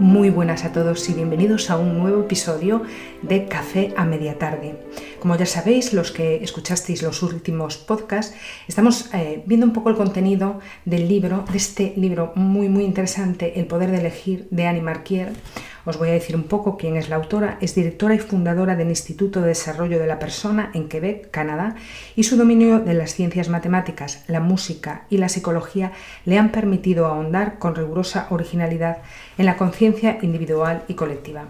Muy buenas a todos y bienvenidos a un nuevo episodio de Café a Media Tarde. Como ya sabéis, los que escuchasteis los últimos podcasts, estamos eh, viendo un poco el contenido del libro, de este libro muy muy interesante, El poder de elegir, de Annie Marquier. Os voy a decir un poco quién es la autora. Es directora y fundadora del Instituto de Desarrollo de la Persona en Quebec, Canadá, y su dominio de las ciencias matemáticas, la música y la psicología le han permitido ahondar con rigurosa originalidad en la conciencia individual y colectiva.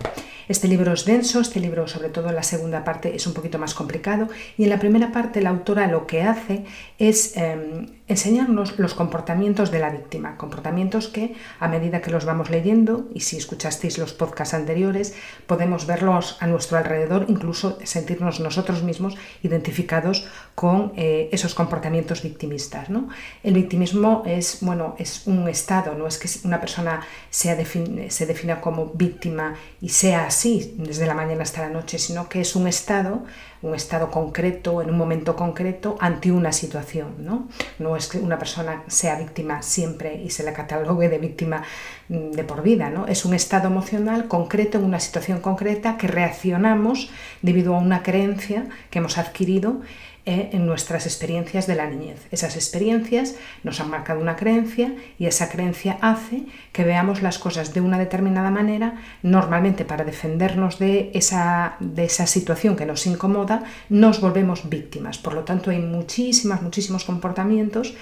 Este libro es denso, este libro sobre todo en la segunda parte es un poquito más complicado y en la primera parte la autora lo que hace es em, enseñarnos los comportamientos de la víctima, comportamientos que a medida que los vamos leyendo, y si escuchasteis los podcasts anteriores, podemos verlos a nuestro alrededor, incluso sentirnos nosotros mismos identificados con eh, esos comportamientos victimistas. ¿no? El victimismo es, bueno, es un estado, no es que una persona se defina como víctima y sea desde la mañana hasta la noche, sino que es un estado un estado concreto, en un momento concreto, ante una situación. ¿no? no es que una persona sea víctima siempre y se la catalogue de víctima mm, de por vida, ¿no? es un estado emocional concreto en una situación concreta que reaccionamos debido a una creencia que hemos adquirido eh, en nuestras experiencias de la niñez. Esas experiencias nos han marcado una creencia y esa creencia hace que veamos las cosas de una determinada manera, normalmente para defendernos de esa, de esa situación que nos incomoda, nos volvemos víctimas. Por lo tanto, hay muchísimas, muchísimos comportamientos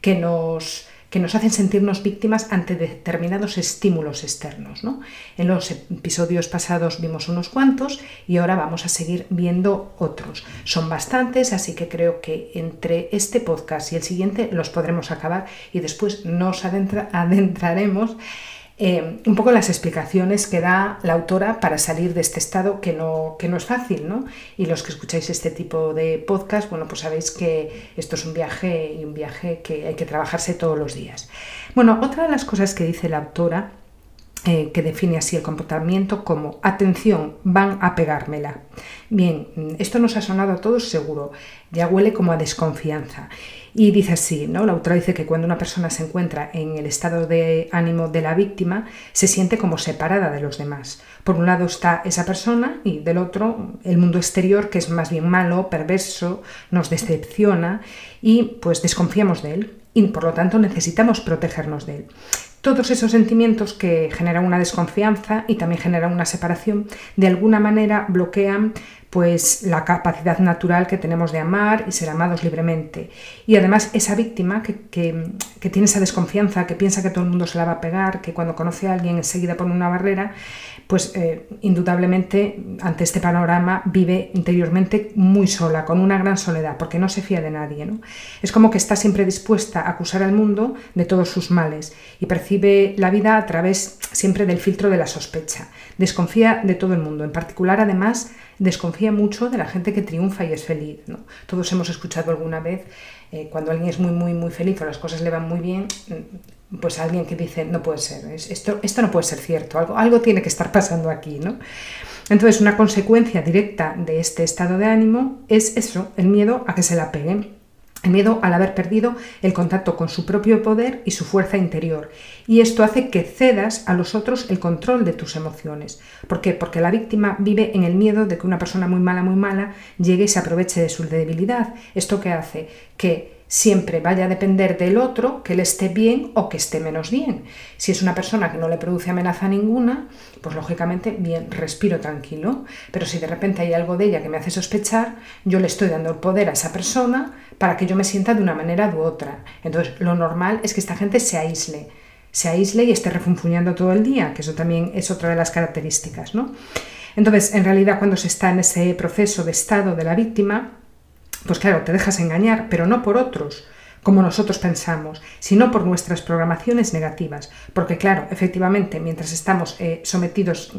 que nos que nos hacen sentirnos víctimas ante determinados estímulos externos. ¿no? En los episodios pasados vimos unos cuantos y ahora vamos a seguir viendo otros. Son bastantes, así que creo que entre este podcast y el siguiente los podremos acabar y después nos adentraremos eh, un poco las explicaciones que da la autora para salir de este estado que no, que no es fácil, ¿no? Y los que escucháis este tipo de podcast, bueno, pues sabéis que esto es un viaje y un viaje que hay que trabajarse todos los días. Bueno, otra de las cosas que dice la autora eh, que define así el comportamiento como atención, van a pegármela. Bien, esto nos ha sonado a todos seguro, ya huele como a desconfianza. Y dice así, ¿no? La autora dice que cuando una persona se encuentra en el estado de ánimo de la víctima, se siente como separada de los demás. Por un lado está esa persona y del otro el mundo exterior, que es más bien malo, perverso, nos decepciona y pues desconfiamos de él y por lo tanto necesitamos protegernos de él. Todos esos sentimientos que generan una desconfianza y también generan una separación, de alguna manera bloquean pues la capacidad natural que tenemos de amar y ser amados libremente. Y además esa víctima que, tiene esa desconfianza, que piensa que todo el mundo se la va a pegar, que cuando conoce a alguien enseguida pone una barrera, pues eh, indudablemente ante este panorama vive interiormente muy sola, con una gran soledad, porque no se fía de nadie. ¿no? Es como que está siempre dispuesta a acusar al mundo de todos sus males y percibe la vida a través siempre del filtro de la sospecha. Desconfía de todo el mundo, en particular además desconfía mucho de la gente que triunfa y es feliz. ¿no? Todos hemos escuchado alguna vez eh, cuando alguien es muy, muy, muy feliz o las cosas le van muy bien, pues alguien que dice, no puede ser, esto, esto no puede ser cierto, algo, algo tiene que estar pasando aquí. ¿no? Entonces, una consecuencia directa de este estado de ánimo es eso, el miedo a que se la peguen el miedo al haber perdido el contacto con su propio poder y su fuerza interior. Y esto hace que cedas a los otros el control de tus emociones. ¿Por qué? Porque la víctima vive en el miedo de que una persona muy mala, muy mala, llegue y se aproveche de su debilidad. ¿Esto qué hace? Que siempre vaya a depender del otro que le esté bien o que esté menos bien. Si es una persona que no le produce amenaza ninguna, pues lógicamente bien, respiro tranquilo. Pero si de repente hay algo de ella que me hace sospechar, yo le estoy dando el poder a esa persona para que yo me sienta de una manera u otra. Entonces, lo normal es que esta gente se aísle, se aísle y esté refunfuñando todo el día, que eso también es otra de las características, ¿no? Entonces, en realidad, cuando se está en ese proceso de estado de la víctima, pues claro, te dejas engañar, pero no por otros, como nosotros pensamos, sino por nuestras programaciones negativas. Porque claro, efectivamente, mientras estamos eh, sometidos,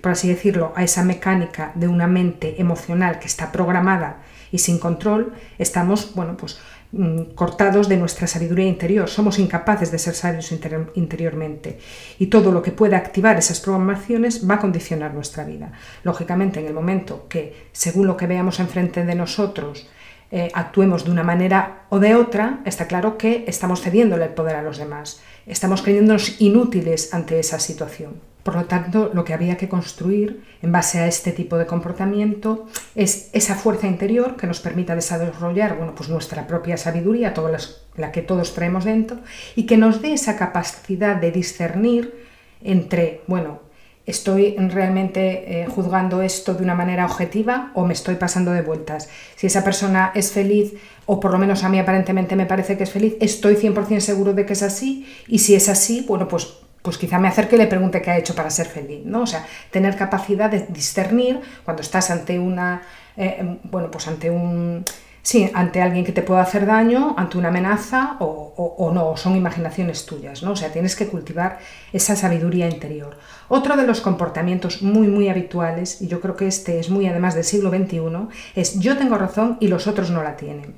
por así decirlo, a esa mecánica de una mente emocional que está programada y sin control, estamos, bueno, pues mm, cortados de nuestra sabiduría interior, somos incapaces de ser sabios interiormente y todo lo que pueda activar esas programaciones va a condicionar nuestra vida. Lógicamente, en el momento que, según lo que veamos enfrente de nosotros, eh, actuemos de una manera o de otra, está claro que estamos cediéndole el poder a los demás, estamos creyéndonos inútiles ante esa situación. Por lo tanto, lo que había que construir en base a este tipo de comportamiento es esa fuerza interior que nos permita desarrollar bueno, pues nuestra propia sabiduría, toda la que todos traemos dentro, y que nos dé esa capacidad de discernir entre, bueno, ¿Estoy realmente eh, juzgando esto de una manera objetiva o me estoy pasando de vueltas? Si esa persona es feliz, o por lo menos a mí aparentemente me parece que es feliz, estoy 100% seguro de que es así, y si es así, bueno, pues, pues quizá me acerque y le pregunte qué ha hecho para ser feliz, ¿no? O sea, tener capacidad de discernir cuando estás ante una, eh, bueno, pues ante un Sí, ante alguien que te pueda hacer daño, ante una amenaza o, no, son imaginaciones tuyas, ¿no? O sea, tienes que cultivar esa sabiduría interior. Otro de los comportamientos muy, muy habituales, y yo creo que este es muy además del siglo XXI, es yo tengo razón y los otros no la tienen.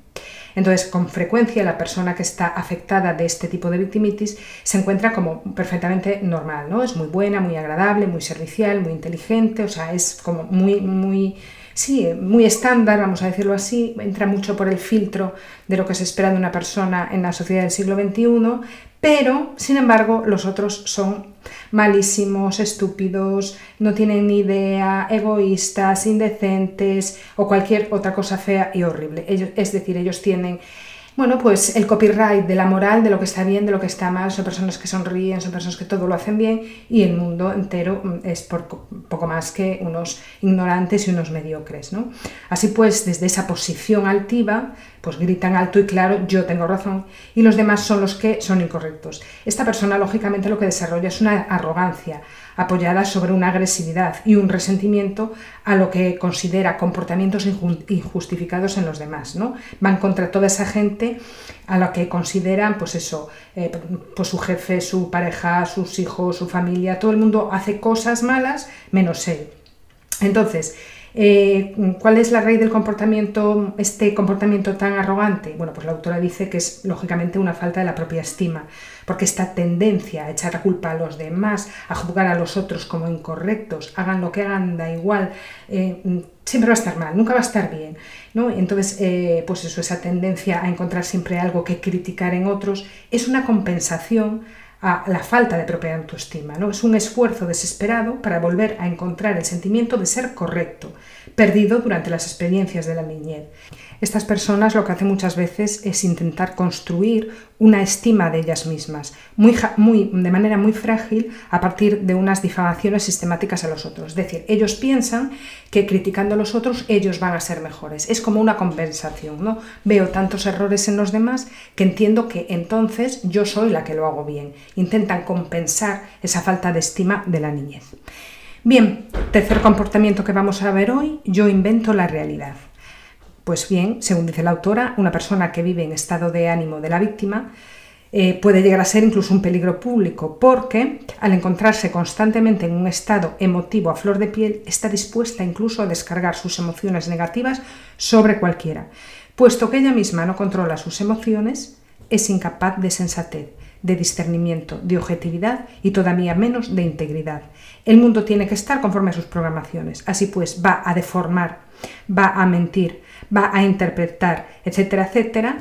Entonces, con frecuencia la persona que está afectada de este tipo de victimitis se encuentra como perfectamente normal, ¿no? Es muy buena, muy agradable, muy servicial, muy inteligente, o sea, es como muy, muy sí, muy estándar, vamos a decirlo así, entra mucho por el filtro de lo que se espera de una persona en la sociedad del siglo XXI, pero, sin embargo, los otros son malísimos, estúpidos, no tienen ni idea, egoístas, indecentes o cualquier otra cosa fea y horrible. es decir, ellos tienen bueno, pues el copyright de la moral, de lo que está bien, de lo que está mal, son personas que sonríen, son personas que todo lo hacen bien y el mundo entero mm, es poco más que unos ignorantes y unos mediocres. ¿no? Así pues, desde esa posición altiva, pues gritan alto y claro, yo tengo razón y los demás son los que son incorrectos. Esta persona, lógicamente, lo que desarrolla es una arrogancia apoyada sobre una agresividad y un resentimiento a lo que considera comportamientos injustificados en los demás. ¿no? Van contra toda esa gente a lo que consideran, pues eso, eh, pues su jefe, su pareja, sus hijos, su familia, todo el mundo hace cosas malas menos él. Entonces, eh, ¿Cuál es la raíz del comportamiento, este comportamiento tan arrogante? Bueno, pues la autora dice que es lógicamente una falta de la propia estima, porque esta tendencia a echar la culpa a los demás, a juzgar a los otros como incorrectos, hagan lo que hagan, da igual, eh, siempre va a estar mal, nunca va a estar bien. ¿no? Entonces, eh, pues eso, esa tendencia a encontrar siempre algo que criticar en otros es una compensación a la falta de propia autoestima. ¿no? Es un esfuerzo desesperado para volver a encontrar el sentimiento de ser correcto, perdido durante las experiencias de la niñez. Estas personas lo que hacen muchas veces es intentar construir una estima de ellas mismas, muy, muy, de manera muy frágil a partir de unas difamaciones sistemáticas a los otros. Es decir, ellos piensan que criticando a los otros ellos van a ser mejores. Es como una compensación. ¿no? Veo tantos errores en los demás que entiendo que entonces yo soy la que lo hago bien. Intentan compensar esa falta de estima de la niñez. Bien, tercer comportamiento que vamos a ver hoy, yo invento la realidad. Pues bien, según dice la autora, una persona que vive en estado de ánimo de la víctima eh, puede llegar a ser incluso un peligro público porque al encontrarse constantemente en un estado emotivo a flor de piel está dispuesta incluso a descargar sus emociones negativas sobre cualquiera. Puesto que ella misma no controla sus emociones, es incapaz de sensatez, de discernimiento, de objetividad y todavía menos de integridad. El mundo tiene que estar conforme a sus programaciones. Así pues, va a deformar, va a mentir, va a interpretar, etcétera, etcétera,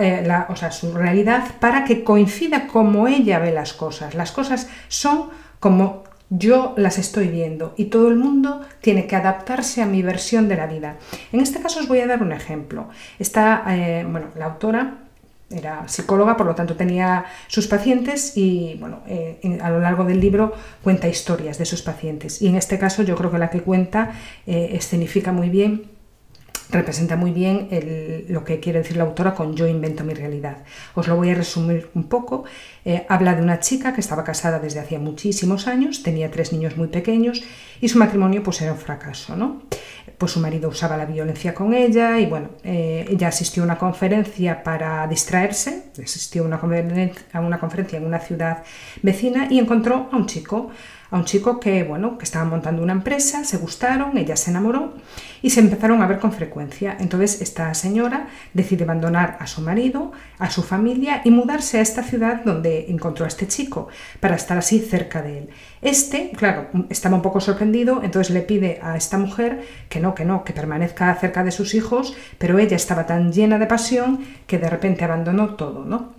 eh, o sea, su realidad para que coincida como ella ve las cosas. Las cosas son como yo las estoy viendo y todo el mundo tiene que adaptarse a mi versión de la vida. En este caso os voy a dar un ejemplo. Está, eh, bueno, la autora era psicóloga, por lo tanto tenía sus pacientes y bueno, eh, a lo largo del libro cuenta historias de sus pacientes. Y en este caso yo creo que la que cuenta escenifica muy bien representa muy bien lo que quiere decir la autora con yo invento mi realidad. Os lo voy a resumir un poco. Eh, habla de una chica que estaba casada desde hacía muchísimos años, tenía tres niños muy pequeños y su matrimonio pues era un fracaso. ¿no? Pues su marido usaba la violencia con ella y bueno, eh, ella asistió a una conferencia para distraerse, asistió a una, a una conferencia en una ciudad vecina y encontró a un chico a un chico que, bueno, que estaba montando una empresa, se gustaron, ella se enamoró y se empezaron a ver con frecuencia. Entonces esta señora decide abandonar a su marido, a su familia y mudarse a esta ciudad donde encontró a este chico para estar así cerca de él. Este, claro, estaba un poco sorprendido, entonces le pide a esta mujer que no, que no, que permanezca cerca de sus hijos, pero ella estaba tan llena de pasión que de repente abandonó todo, ¿no?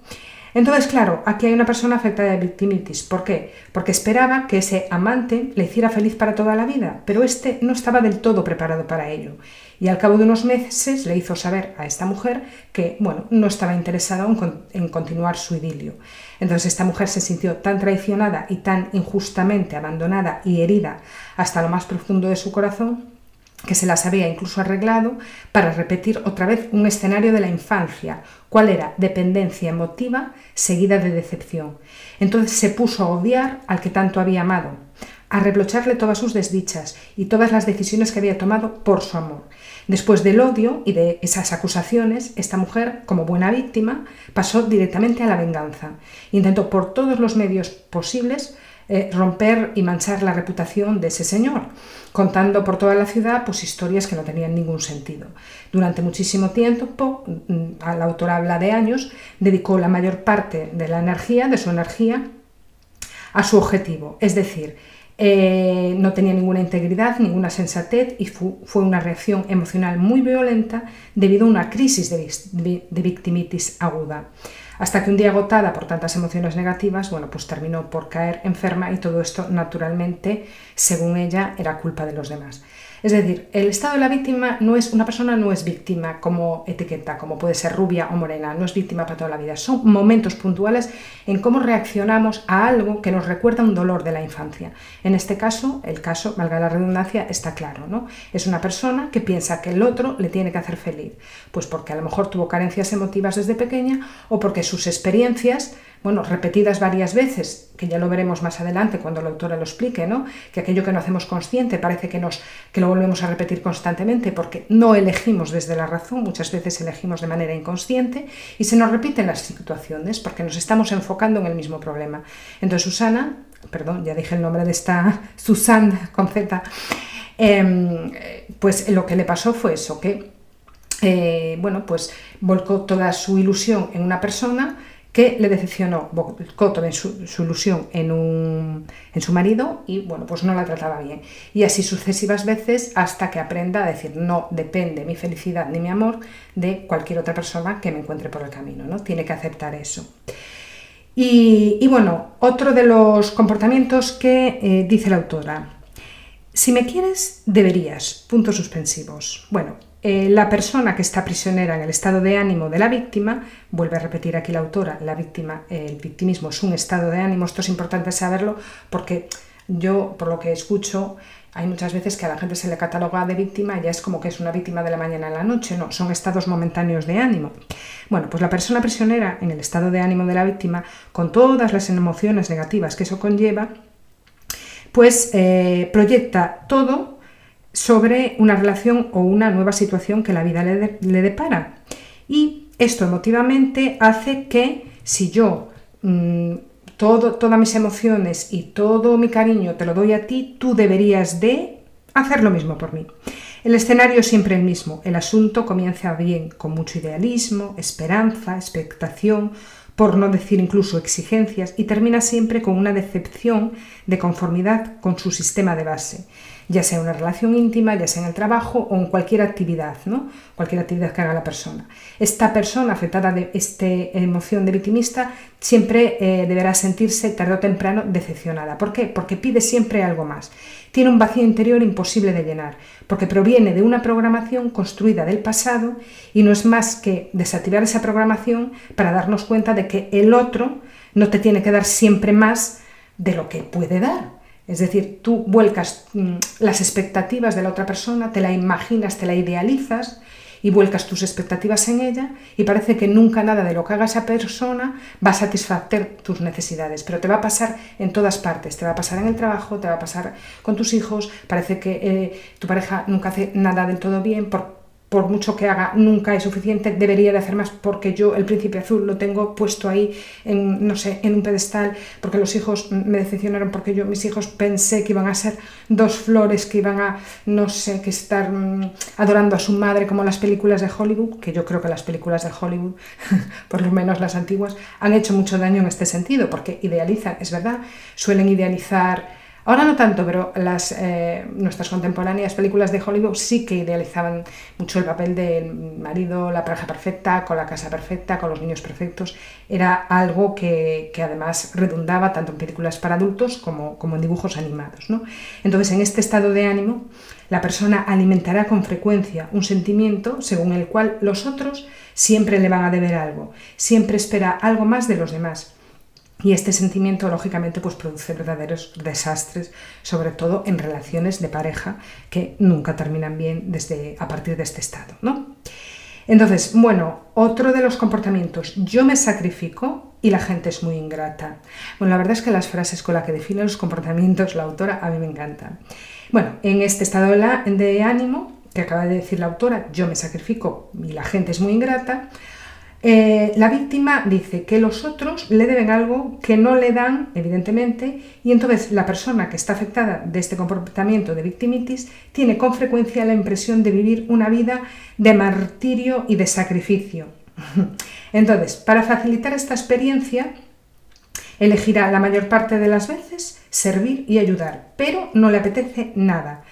Entonces, claro, aquí hay una persona afectada de victimitis. ¿Por qué? Porque esperaba que ese amante le hiciera feliz para toda la vida, pero este no estaba del todo preparado para ello. Y al cabo de unos meses le hizo saber a esta mujer que, bueno, no estaba interesada en continuar su idilio. Entonces esta mujer se sintió tan traicionada y tan injustamente abandonada y herida hasta lo más profundo de su corazón que se las había incluso arreglado para repetir otra vez un escenario de la infancia, cuál era dependencia emotiva seguida de decepción. Entonces se puso a odiar al que tanto había amado, a reprocharle todas sus desdichas y todas las decisiones que había tomado por su amor. Después del odio y de esas acusaciones, esta mujer, como buena víctima, pasó directamente a la venganza. Intentó por todos los medios posibles eh, romper y manchar la reputación de ese señor, contando por toda la ciudad pues, historias que no tenían ningún sentido. Durante muchísimo tiempo, mm, la autora habla de años, dedicó la mayor parte de la energía, de su energía, a su objetivo, es decir, eh, no tenía ninguna integridad, ninguna sensatez y fue una reacción emocional muy violenta debido a una crisis de, de victimitis aguda hasta que un día agotada por tantas emociones negativas, bueno, pues terminó por caer enferma y todo esto naturalmente, según ella, era culpa de los demás. Es decir, el estado de la víctima no es, una persona no es víctima como etiqueta, como puede ser rubia o morena, no es víctima para toda la vida. Son momentos puntuales en cómo reaccionamos a algo que nos recuerda un dolor de la infancia. En este caso, el caso, valga la redundancia, está claro, ¿no? Es una persona que piensa que el otro le tiene que hacer feliz, pues porque a lo mejor tuvo carencias emotivas desde pequeña o porque sus experiencias bueno, repetidas varias veces, que ya lo veremos más adelante cuando la autora lo explique, ¿no? Que aquello que no hacemos consciente parece que, nos, que lo volvemos a repetir constantemente porque no elegimos desde la razón, muchas veces elegimos de manera inconsciente y se nos repiten las situaciones porque nos estamos enfocando en el mismo problema. Entonces Susana, perdón, ya dije el nombre de esta Susan con Z, em, pues lo que le pasó fue eso, que eh, bueno, pues volcó toda su ilusión en una persona, que le decepcionó, volcó toda su, ilusión en, un, en su marido y bueno, pues no la trataba bien. Y así sucesivas veces hasta que aprenda a decir no depende mi felicidad ni mi amor de cualquier otra persona que me encuentre por el camino, ¿no? Tiene que aceptar eso. Y, bueno, otro de los comportamientos que eh, dice la autora, si me quieres, deberías, puntos suspensivos. Bueno, eh, la persona que está prisionera en el estado de ánimo de la víctima, vuelve a repetir aquí la autora, la víctima, el victimismo es un estado de ánimo, esto es importante saberlo porque yo, por lo que escucho, hay muchas veces que a la gente se le cataloga de víctima y ya es como que es una víctima de la mañana a la noche, no, son estados momentáneos de ánimo. Bueno, pues la persona prisionera en el estado de ánimo de la víctima, con todas las emociones negativas que eso conlleva, pues eh, proyecta todo sobre una relación o una nueva situación que la vida le, depara. Y esto emotivamente hace que si yo mm, todo, todas mis emociones y todo mi cariño te lo doy a ti, tú deberías de hacer lo mismo por mí. El escenario es siempre el mismo. El asunto comienza bien, con mucho idealismo, esperanza, expectación, por no decir incluso exigencias, y termina siempre con una decepción de conformidad con su sistema de base ya sea una relación íntima, ya sea en el trabajo o en cualquier actividad, ¿no? cualquier actividad que haga la persona. Esta persona afectada de esta emoción de victimista siempre eh, deberá sentirse tarde o temprano decepcionada. ¿Por qué? Porque pide siempre algo más. Tiene un vacío interior imposible de llenar, porque proviene de una programación construida del pasado y no es más que desactivar esa programación para darnos cuenta de que el otro no te tiene que dar siempre más de lo que puede dar es decir, tú vuelcas mm, las expectativas de la otra persona, te la imaginas, te la idealizas y vuelcas tus expectativas en ella y parece que nunca nada de lo que haga esa persona va a satisfacer tus necesidades, pero te va a pasar en todas partes, te va a pasar en el trabajo, te va a pasar con tus hijos, parece que eh, tu pareja nunca hace nada del todo bien por por mucho que haga, nunca es suficiente, debería de hacer más porque yo el príncipe azul lo tengo puesto ahí, en, no sé, en un pedestal, porque los hijos me decepcionaron, porque yo, mis hijos pensé que iban a ser dos flores, que iban a, no sé, que estar mm, adorando a su madre como las películas de Hollywood, que yo creo que las películas de Hollywood, por lo menos las antiguas, han hecho mucho daño en este sentido, porque idealizan, es verdad, suelen idealizar Ahora no tanto, pero las, eh, nuestras contemporáneas películas de Hollywood sí que idealizaban mucho el papel del marido, la pareja perfecta, con la casa perfecta, con los niños perfectos. Era algo que, además redundaba tanto en películas para adultos como, como en dibujos animados. Entonces, en este estado de ánimo, la persona alimentará con frecuencia un sentimiento según el cual los otros siempre le van a deber algo, siempre espera algo más de los demás y este sentimiento, lógicamente, pues produce verdaderos desastres, sobre todo en relaciones de pareja que nunca terminan bien desde, a partir de este estado. ¿no? Entonces, bueno, otro de los comportamientos, yo me sacrifico y la gente es muy ingrata. Bueno, la verdad es que las frases con las que define los comportamientos la autora a mí me encantan. Bueno, en este estado de ánimo que acaba de decir la autora, yo me sacrifico y la gente es muy ingrata, eh, la víctima dice que los otros le deben algo que no le dan, evidentemente, y entonces la persona que está afectada de este comportamiento de victimitis tiene con frecuencia la impresión de vivir una vida de martirio y de sacrificio. Entonces, para facilitar esta experiencia, elegirá la mayor parte de las veces servir y ayudar, pero no le apetece nada.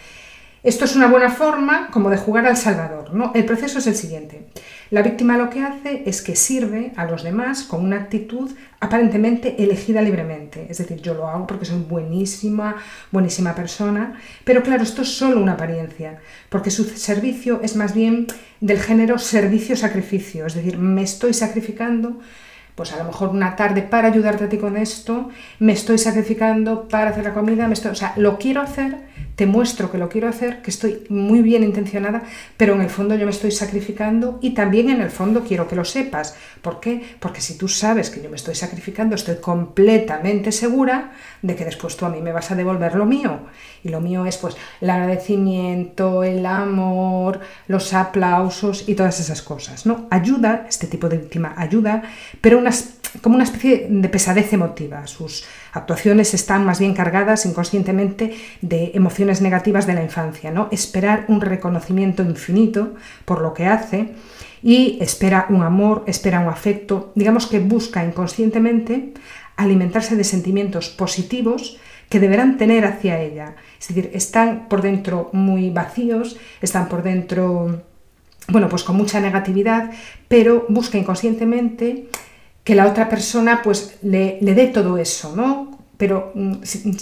Esto es una buena forma como de jugar al salvador. ¿no? El proceso es el siguiente. La víctima lo que hace es que sirve a los demás con una actitud aparentemente elegida libremente. Es decir, yo lo hago porque soy buenísima, buenísima persona. Pero claro, esto es solo una apariencia, porque su servicio es más bien del género servicio-sacrificio. Es decir, me estoy sacrificando pues a lo mejor una tarde para ayudarte a ti con esto, me estoy sacrificando para hacer la comida, me estoy, o sea, lo quiero hacer te muestro que lo quiero hacer, que estoy muy bien intencionada, pero en el fondo yo me estoy sacrificando y también en el fondo quiero que lo sepas. ¿Por qué? Porque si tú sabes que yo me estoy sacrificando, estoy completamente segura de que después tú a mí me vas a devolver lo mío. Y lo mío es pues el agradecimiento, el amor, los aplausos y todas esas cosas. ¿no? Ayuda, este tipo de víctima ayuda, pero unas, como una especie de pesadez emotiva. Sus actuaciones están más bien cargadas inconscientemente de emociones negativas de la infancia, ¿no? Esperar un reconocimiento infinito por lo que hace y espera un amor, espera un afecto, digamos que busca inconscientemente alimentarse de sentimientos positivos que deberán tener hacia ella. Es decir, están por dentro muy vacíos, están por dentro, bueno, pues con mucha negatividad, pero busca inconscientemente que la otra persona pues le, le dé todo eso, ¿no? Pero mm,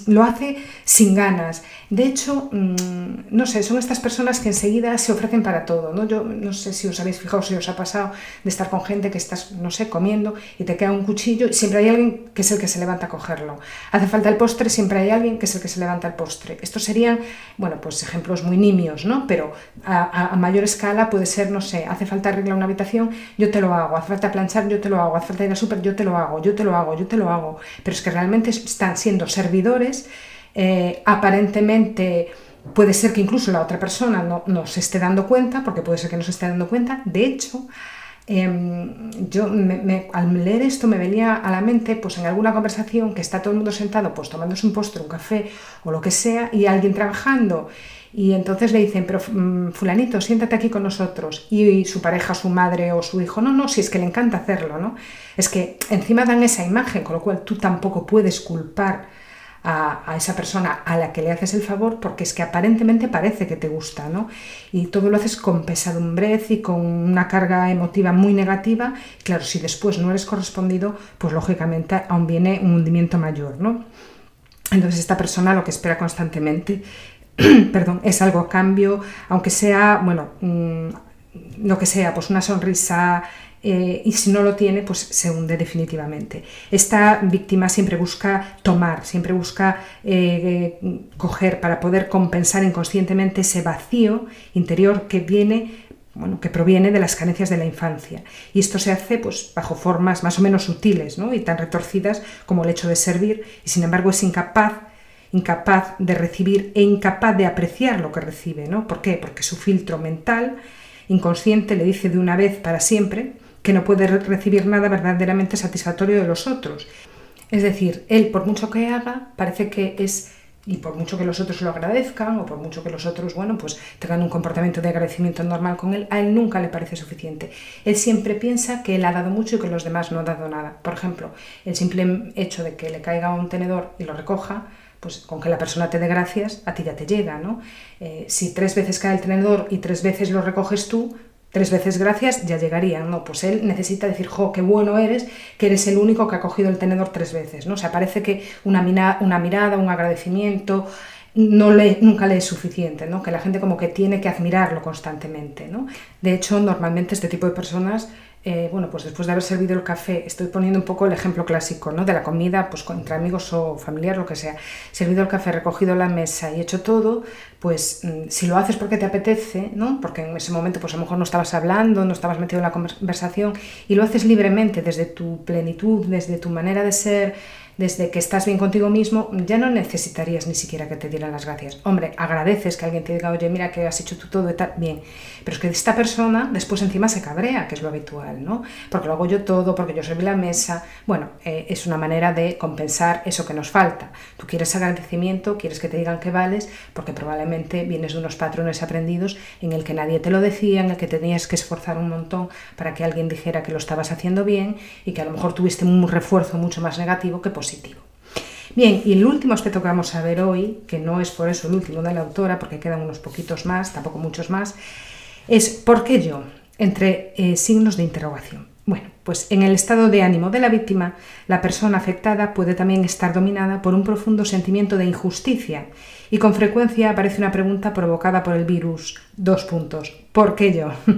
lo hace sin ganas. De hecho, mm, no sé, son estas personas que enseguida se ofrecen para todo, ¿no? Yo no sé si os habéis fijado, si os ha pasado de estar con gente que estás, no sé, comiendo y te queda un cuchillo y siempre hay alguien que es el que se levanta a cogerlo. Hace falta el postre, siempre hay alguien que es el que se levanta el postre. Estos serían, bueno, pues ejemplos muy nimios, ¿no? Pero a, mayor escala puede ser, no sé, hace falta arreglar una habitación, yo te lo hago, hace falta planchar, yo te lo hago, hace falta ir al súper, yo te lo hago, yo te lo hago, yo te lo hago. Pero es que realmente está siendo servidores, eh, aparentemente puede ser que incluso la otra persona no, se esté dando cuenta, porque puede ser que no se esté dando cuenta. De hecho, em, yo al leer esto me venía a la mente, pues en alguna conversación que está todo el mundo sentado, pues tomándose un postre, un café o lo que sea, y alguien trabajando. Y entonces le dicen, pero mm, fulanito, siéntate aquí con nosotros. Y, su pareja, su madre o su hijo, no, no, si es que le encanta hacerlo, ¿no? Es que encima dan esa imagen, con lo cual tú tampoco puedes culpar a, esa persona a la que le haces el favor porque es que aparentemente parece que te gusta, ¿no? Y todo lo haces con pesadumbrez y con una carga emotiva muy negativa. Claro, si después no eres correspondido, pues lógicamente aún viene un hundimiento mayor, ¿no? Entonces esta persona lo que espera constantemente perdón, es algo a cambio, aunque sea, bueno, mm, lo que sea, pues una sonrisa, eh, y si no lo tiene, pues se hunde definitivamente. Esta víctima siempre busca tomar, siempre busca eh, coger para poder compensar inconscientemente ese vacío interior que viene bueno, que proviene de las carencias de la infancia. Y esto se hace pues, bajo formas más o menos sutiles ¿no? y tan retorcidas como el hecho de servir, y sin embargo es incapaz incapaz de recibir e incapaz de apreciar lo que recibe. ¿no? ¿Por qué? Porque su filtro mental inconsciente le dice de una vez para siempre que no puede recibir nada verdaderamente satisfactorio de los otros. Es decir, él por mucho que haga, parece que es y por mucho que los otros lo agradezcan o por mucho que los otros, bueno, pues tengan un comportamiento de agradecimiento normal con él, a él nunca le parece suficiente. Él siempre piensa que él ha dado mucho y que los demás no han dado nada. Por ejemplo, el simple hecho de que le caiga un tenedor y lo recoja, pues con que la persona te dé gracias, a ti ya te llega, ¿no? Eh, si tres veces cae el tenedor y tres veces lo recoges tú, tres veces gracias ya llegarían, ¿no? Pues él necesita decir, jo, qué bueno eres, que eres el único que ha cogido el tenedor tres veces, ¿no? O sea, parece que una, una mirada, un agradecimiento, no le, nunca le es suficiente, ¿no? Que la gente como que tiene que admirarlo constantemente, ¿no? De hecho, normalmente este tipo de personas eh, bueno, pues después de haber servido el café, estoy poniendo un poco el ejemplo clásico, ¿no? De la comida, pues entre amigos o familiar, lo que sea. Servido el café, recogido la mesa y hecho todo, pues mm, si lo haces porque te apetece, ¿no? Porque en ese momento, pues a lo mejor no estabas hablando, no estabas metido en la conversación y lo haces libremente, desde tu plenitud, desde tu manera de ser, desde que estás bien contigo mismo, ya no necesitarías ni siquiera que te dieran las gracias. Hombre, agradeces que alguien te diga, oye, mira que has hecho tú todo y tal, bien. Pero es que esta persona después encima se cabrea, que es lo habitual, ¿no? Porque lo hago yo todo, porque yo serví la mesa. Bueno, eh, es una manera de compensar eso que nos falta. Tú quieres agradecimiento, quieres que te digan que vales, porque probablemente vienes de unos patrones aprendidos en el que nadie te lo decía, en el que tenías que esforzar un montón para que alguien dijera que lo estabas haciendo bien y que a lo mejor tuviste un refuerzo mucho más negativo que positivo Bien, y el último aspecto que vamos a ver hoy, que no es por eso el último de la autora, porque quedan unos poquitos más, tampoco muchos más, es ¿por qué yo? entre eh, signos de interrogación. Bueno, pues en el estado de ánimo de la víctima, la persona afectada puede también estar dominada por un profundo sentimiento de injusticia y con frecuencia aparece una pregunta provocada por el virus. Dos puntos. ¿Por qué yo?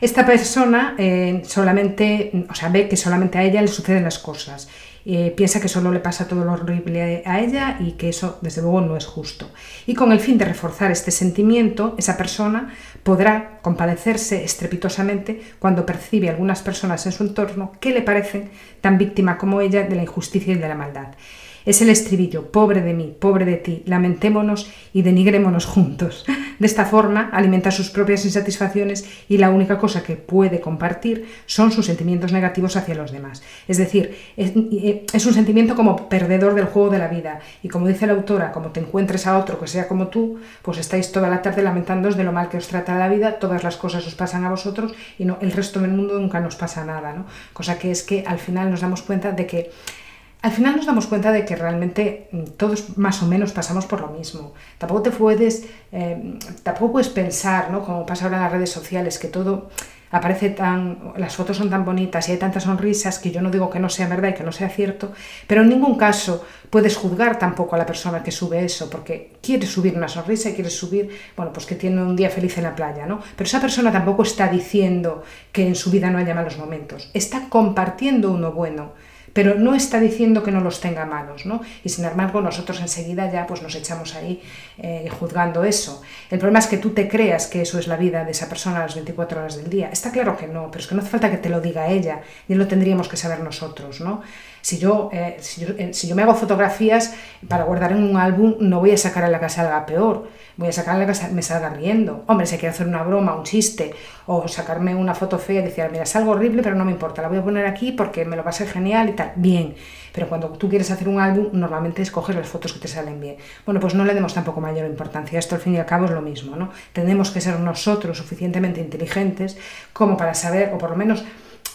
Esta persona eh, solamente, o sea, ve que solamente a ella le suceden las cosas eh, piensa que solo le pasa todo lo horrible a ella y que eso desde luego no es justo. Y con el fin de reforzar este sentimiento, esa persona podrá compadecerse estrepitosamente cuando percibe a algunas personas en su entorno que le parecen tan víctima como ella de la injusticia y de la maldad. Es el estribillo, pobre de mí, pobre de ti, lamentémonos y denigrémonos juntos. De esta forma alimenta sus propias insatisfacciones y la única cosa que puede compartir son sus sentimientos negativos hacia los demás. Es decir, es, es un sentimiento como perdedor del juego de la vida y como dice la autora, como te encuentres a otro que sea como tú, pues estáis toda la tarde lamentándoos de lo mal que os trata la vida, todas las cosas os pasan a vosotros y no el resto del mundo nunca nos pasa nada, ¿no? Cosa que es que al final nos damos cuenta de que al final nos damos cuenta de que realmente mm, todos más o menos pasamos por lo mismo. Tampoco te puedes, eh, tampoco puedes pensar, ¿no? como pasa ahora en las redes sociales, que todo aparece tan, las fotos son tan bonitas y hay tantas sonrisas que yo no digo que no sea verdad y que no sea cierto, pero en ningún caso puedes juzgar tampoco a la persona que sube eso, porque quiere subir una sonrisa y quiere subir, bueno, pues que tiene un día feliz en la playa, ¿no? Pero esa persona tampoco está diciendo que en su vida no haya malos momentos, está compartiendo uno bueno pero no está diciendo que no los tenga malos, ¿no? Y sin embargo nosotros enseguida ya pues nos echamos ahí eh, juzgando eso. El problema es que tú te creas que eso es la vida de esa persona a las 24 horas del día. Está claro que no, pero es que no hace falta que te lo diga ella, y lo tendríamos que saber nosotros, ¿no? Si yo, eh, eh, si, yo, me hago fotografías para guardar en un álbum, no voy a sacar en la casa algo peor, voy a sacar en la casa me salga riendo. Hombre, si quiero hacer una broma, un chiste, o sacarme una foto fea y decir, mira, es algo horrible, pero no me importa, la voy a poner aquí porque me lo va a ser genial y tal. Bien, pero cuando tú quieres hacer un álbum, normalmente escoges las fotos que te salen bien. Bueno, pues no le demos tampoco mayor importancia. Esto al fin y al cabo es lo mismo, ¿no? Tenemos que ser nosotros suficientemente inteligentes como para saber, o por lo menos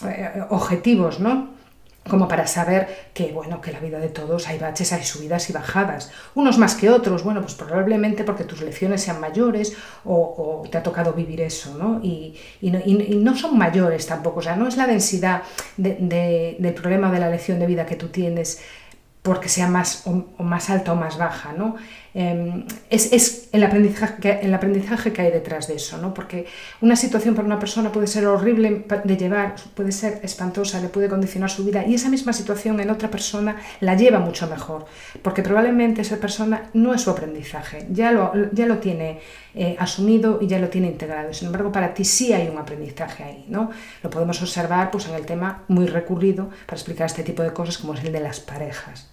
eh, objetivos, ¿no? Como para saber que, bueno, que la vida de todos hay baches, hay subidas y bajadas. Unos más que otros, bueno, pues probablemente porque tus lecciones sean mayores o, te ha tocado vivir eso, ¿no? Y, no, son mayores tampoco, o sea, no es la densidad del problema de la lección de vida que tú tienes porque sea más, o, más alta o más baja, ¿no? Em, es, el, aprendizaje que, el aprendizaje que hay detrás de eso, ¿no? Porque una situación para una persona puede ser horrible de llevar, puede ser espantosa, le puede condicionar su vida y esa misma situación en otra persona la lleva mucho mejor, porque probablemente esa persona no es su aprendizaje, ya lo, ya lo tiene eh, asumido y ya lo tiene integrado. Sin embargo, para ti sí hay un aprendizaje ahí, ¿no? Lo podemos observar pues, en el tema muy recurrido para explicar este tipo de cosas como es el de las parejas.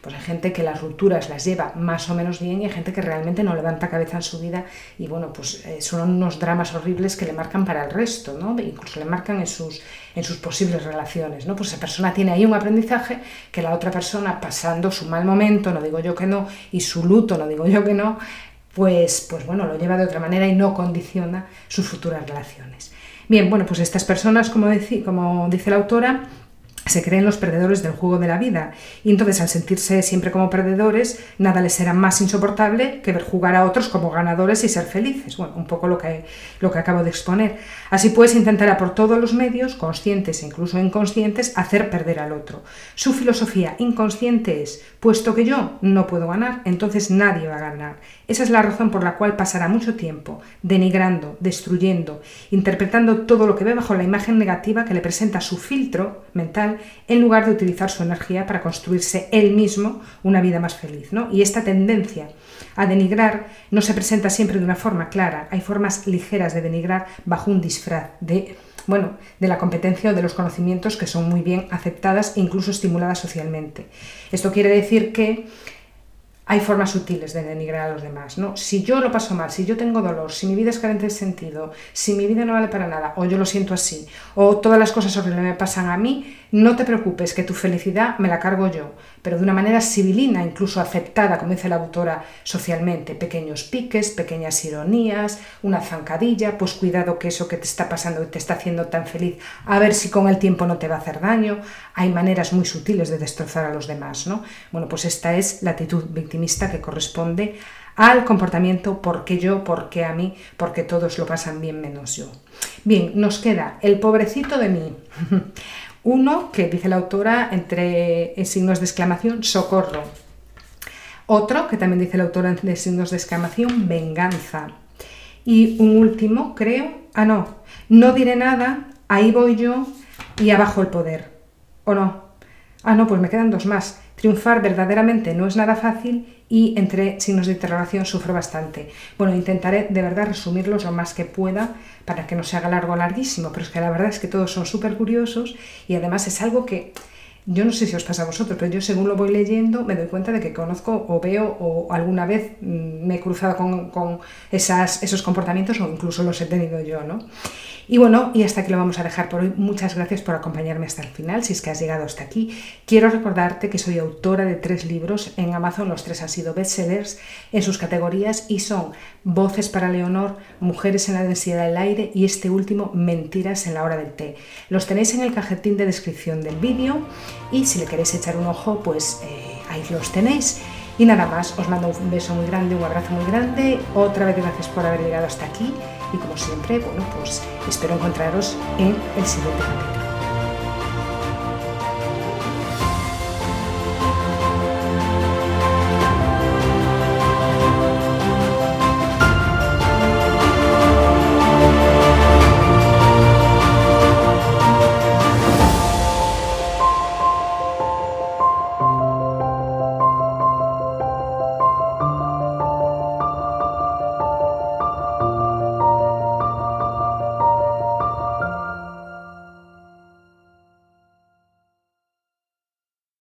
Pues hay gente que las rupturas las lleva más o menos bien y hay gente que realmente no levanta cabeza en su vida y bueno, pues eh, son unos dramas horribles que le marcan para el resto, ¿no? Incluso le marcan en sus, en sus posibles relaciones, ¿no? Pues esa persona tiene ahí un aprendizaje que la otra persona pasando su mal momento, no digo yo que no, y su luto, no digo yo que no, pues, pues bueno, lo lleva de otra manera y no condiciona sus futuras relaciones. Bien, bueno, pues estas personas, como, como dice la autora, se creen los perdedores del juego de la vida y entonces al sentirse siempre como perdedores nada les será más insoportable que ver jugar a otros como ganadores y ser felices. Bueno, un poco lo que, lo que acabo de exponer. Así pues intentará por todos los medios, conscientes e incluso inconscientes, hacer perder al otro. Su filosofía inconsciente es, puesto que yo no puedo ganar, entonces nadie va a ganar. Esa es la razón por la cual pasará mucho tiempo denigrando, destruyendo, interpretando todo lo que ve bajo la imagen negativa que le presenta su filtro mental en lugar de utilizar su energía para construirse él mismo una vida más feliz. ¿no? Y esta tendencia a denigrar no se presenta siempre de una forma clara, hay formas ligeras de denigrar bajo un disfraz de bueno, de la competencia o de los conocimientos que son muy bien aceptadas e incluso estimuladas socialmente. Esto quiere decir que hay formas sutiles de denigrar a los demás, ¿no? Si yo lo paso mal, si yo tengo dolor, si mi vida es carente de sentido, si mi vida no vale para nada, o yo lo siento así, o todas las cosas horribles me pasan a mí, no te preocupes, que tu felicidad me la cargo yo, pero de una manera civilina, incluso aceptada, como dice la autora, socialmente. Pequeños piques, pequeñas ironías, una zancadilla, pues cuidado que eso que te está pasando te está haciendo tan feliz, a ver si con el tiempo no te va a hacer daño. Hay maneras muy sutiles de destrozar a los demás, ¿no? Bueno, pues esta es la actitud victimista que corresponde al comportamiento porque yo, porque a mí, porque todos lo pasan bien menos yo. Bien, nos queda el pobrecito de mí. Uno, que dice la autora entre signos de exclamación, socorro. Otro, que también dice la autora entre signos de exclamación, venganza. Y un último, creo, ah, no, no diré nada, ahí voy yo y abajo el poder. ¿O no? Ah, no, pues me quedan dos más. Triunfar verdaderamente no es nada fácil y entre signos de interrogación sufro bastante. Bueno, intentaré de verdad resumirlos lo más que pueda para que no se haga largo o larguísimo, pero es que la verdad es que todos son súper curiosos y además es algo que yo no sé si os pasa a vosotros, pero yo según lo voy leyendo me doy cuenta de que conozco o veo o alguna vez mm, me he cruzado con, esos comportamientos o incluso los he tenido yo, ¿no? Y bueno, y hasta aquí lo vamos a dejar por hoy. Muchas gracias por acompañarme hasta el final, si es que has llegado hasta aquí. Quiero recordarte que soy autora de tres libros en Amazon, los tres han sido bestsellers en sus categorías y son Voces para Leonor, Mujeres en la densidad del aire y este último, Mentiras en la hora del té. Los tenéis en el cajetín de descripción del vídeo y si le queréis echar un ojo, pues eh, ahí los tenéis. Y nada más, os mando un beso muy grande, un abrazo muy grande. Otra vez gracias por haber llegado hasta aquí y como siempre, bueno, pues espero encontraros en el siguiente capítulo.